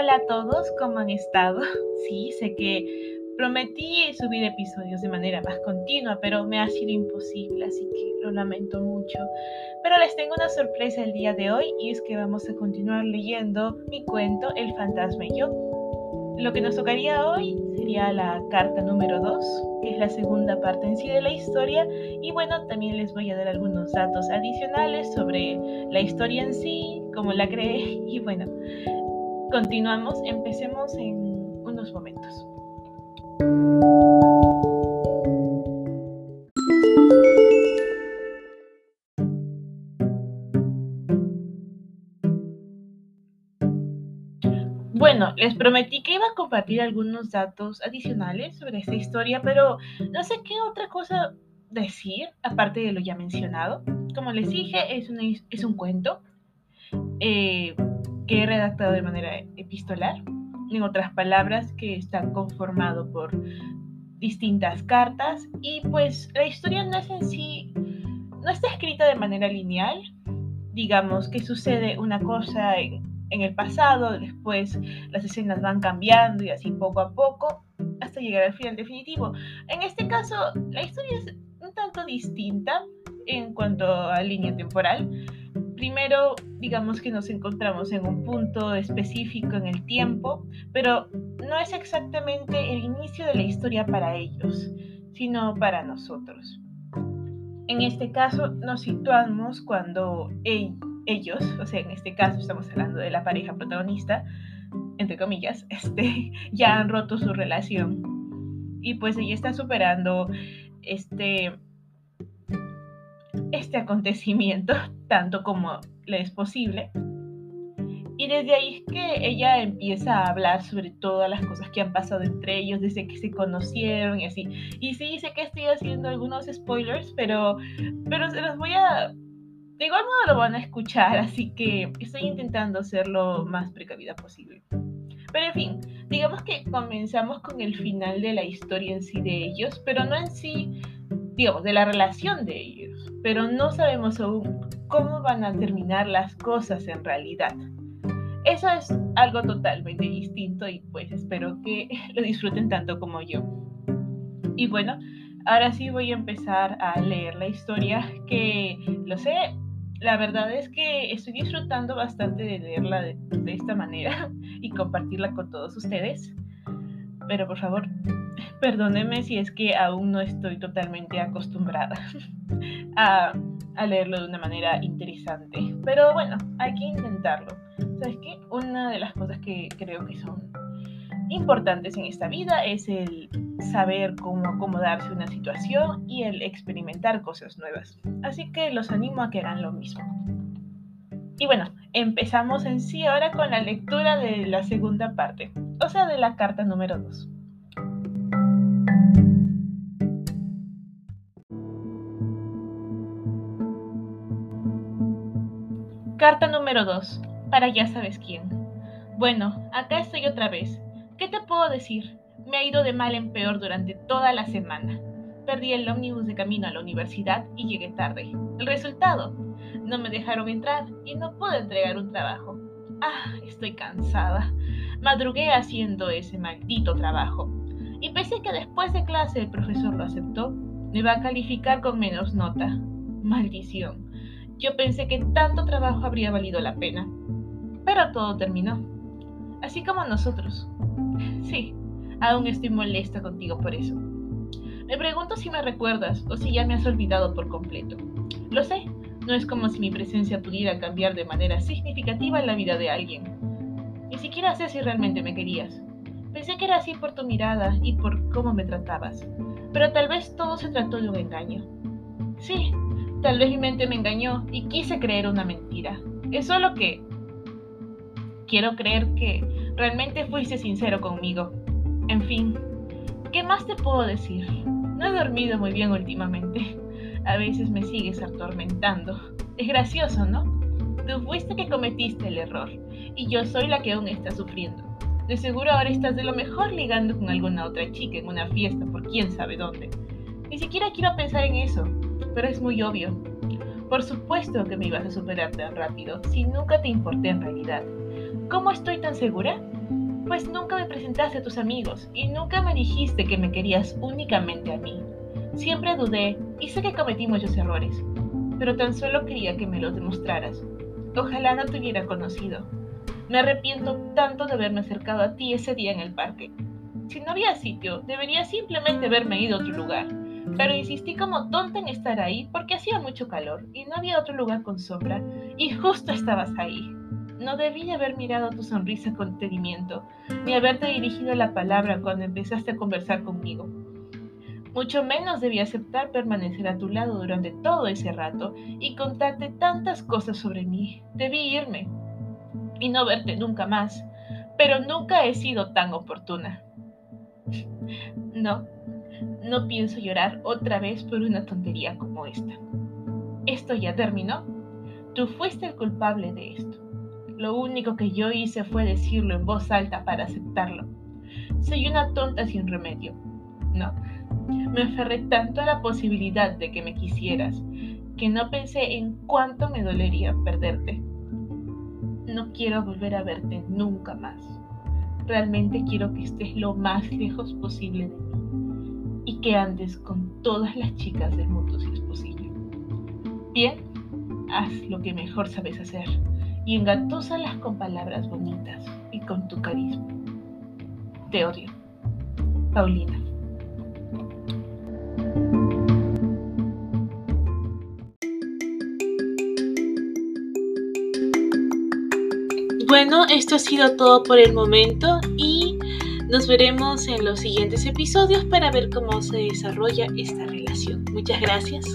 Hola a todos, ¿cómo han estado? Sí, sé que prometí subir episodios de manera más continua, pero me ha sido imposible, así que lo lamento mucho. Pero les tengo una sorpresa el día de hoy y es que vamos a continuar leyendo mi cuento El fantasma y yo. Lo que nos tocaría hoy sería la carta número 2, que es la segunda parte en sí de la historia. Y bueno, también les voy a dar algunos datos adicionales sobre la historia en sí, cómo la creé. Y bueno, continuamos, empecemos en unos momentos. Bueno, les prometí que iba a compartir algunos datos adicionales sobre esta historia, pero no sé qué otra cosa decir, aparte de lo ya mencionado. Como les dije, es, es un cuento eh, que he redactado de manera epistolar. En otras palabras, que está conformado por distintas cartas y pues la historia no es en sí, no está escrita de manera lineal. Digamos que sucede una cosa en, en el pasado, después las escenas van cambiando y así poco a poco hasta llegar al final definitivo. En este caso, la historia es un tanto distinta en cuanto a línea temporal. Primero, digamos que nos encontramos en un punto específico en el tiempo, pero no es exactamente el inicio de la historia para ellos, sino para nosotros. En este caso, nos situamos cuando ellos, o sea, en este caso estamos hablando de la pareja protagonista, entre comillas, este, ya han roto su relación. Y pues ella está superando este, este acontecimiento tanto como le es posible. Y desde ahí es que ella empieza a hablar sobre todas las cosas que han pasado entre ellos desde que se conocieron y así. Y sí, sé que estoy haciendo algunos spoilers, pero, pero se los voy a... De igual modo lo van a escuchar, así que estoy intentando ser lo más precavida posible. Pero en fin, digamos que comenzamos con el final de la historia en sí de ellos, pero no en sí, digamos, de la relación de ellos. Pero no sabemos aún cómo van a terminar las cosas en realidad. Eso es algo totalmente distinto y pues espero que lo disfruten tanto como yo. Y bueno, ahora sí voy a empezar a leer la historia que lo sé, la verdad es que estoy disfrutando bastante de leerla de, esta manera y compartirla con todos ustedes. Pero por favor, perdónenme si es que aún no estoy totalmente acostumbrada a, leerlo de una manera interesante. Pero bueno, hay que intentarlo. ¿Sabes qué? Una de las cosas que creo que son importantes en esta vida es el saber cómo acomodarse una situación y el experimentar cosas nuevas. Así que los animo a que hagan lo mismo. Y bueno, empezamos en sí ahora con la lectura de la segunda parte, o sea, de la carta número 2. Carta número 2 para ya sabes quién. Bueno, acá estoy otra vez. ¿Qué te puedo decir? Me ha ido de mal en peor durante toda la semana. Perdí el ómnibus de camino a la universidad y llegué tarde. El resultado, no me dejaron entrar y no pude entregar un trabajo. Ah, estoy cansada. Madrugué haciendo ese maldito trabajo. Y pensé que después de clase el profesor lo aceptó, me va a calificar con menos nota. Maldición. Yo pensé que tanto trabajo habría valido la pena. Pero todo terminó. Así como nosotros. Sí, aún estoy molesta contigo por eso. Me pregunto si me recuerdas o si ya me has olvidado por completo. Lo sé, no es como si mi presencia pudiera cambiar de manera significativa la vida de alguien. Ni siquiera sé si realmente me querías. Pensé que era así por tu mirada y por cómo me tratabas. Pero tal vez todo se trató de un engaño. Sí, tal vez mi mente me engañó y quise creer una mentira. Es solo que Quiero creer que realmente fuiste sincero conmigo. En fin, ¿qué más te puedo decir? No he dormido muy bien últimamente. A veces me sigues atormentando. Es gracioso, ¿no? Tú fuiste que cometiste el error y yo soy la que aún está sufriendo. De seguro ahora estás de lo mejor ligando con alguna otra chica en una fiesta por quién sabe dónde. Ni siquiera quiero pensar en eso, pero es muy obvio. Por supuesto que me ibas a superar tan rápido si nunca te importé en realidad. ¿Cómo estoy tan segura? Pues nunca me presentaste a tus amigos y nunca me dijiste que me querías únicamente a mí. Siempre dudé y sé que cometí muchos errores, pero tan solo quería que me los demostraras. Ojalá no te hubiera conocido. Me arrepiento tanto de haberme acercado a ti ese día en el parque. Si no había sitio, debería simplemente haberme ido a otro lugar. Pero insistí como tonta en estar ahí porque hacía mucho calor y no había otro lugar con sombra y justo estabas ahí. No debí haber mirado tu sonrisa con detenimiento, ni haberte dirigido la palabra cuando empezaste a conversar conmigo. Mucho menos debí aceptar permanecer a tu lado durante todo ese rato y contarte tantas cosas sobre mí. Debí irme y no verte nunca más, pero nunca he sido tan oportuna. No, no pienso llorar otra vez por una tontería como esta. Esto ya terminó. Tú fuiste el culpable de esto. Lo único que yo hice fue decirlo en voz alta para aceptarlo. Soy una tonta sin remedio. No, me aferré tanto a la posibilidad de que me quisieras que no pensé en cuánto me dolería perderte. No quiero volver a verte nunca más. Realmente quiero que estés lo más lejos posible de mí que andes con todas las chicas del mundo si es posible. Bien, haz lo que mejor sabes hacer y engatósalas con palabras bonitas y con tu carisma. Te odio. Paulina. Bueno, esto ha sido todo por el momento y nos veremos en los siguientes episodios para ver cómo se desarrolla esta relación. Muchas gracias.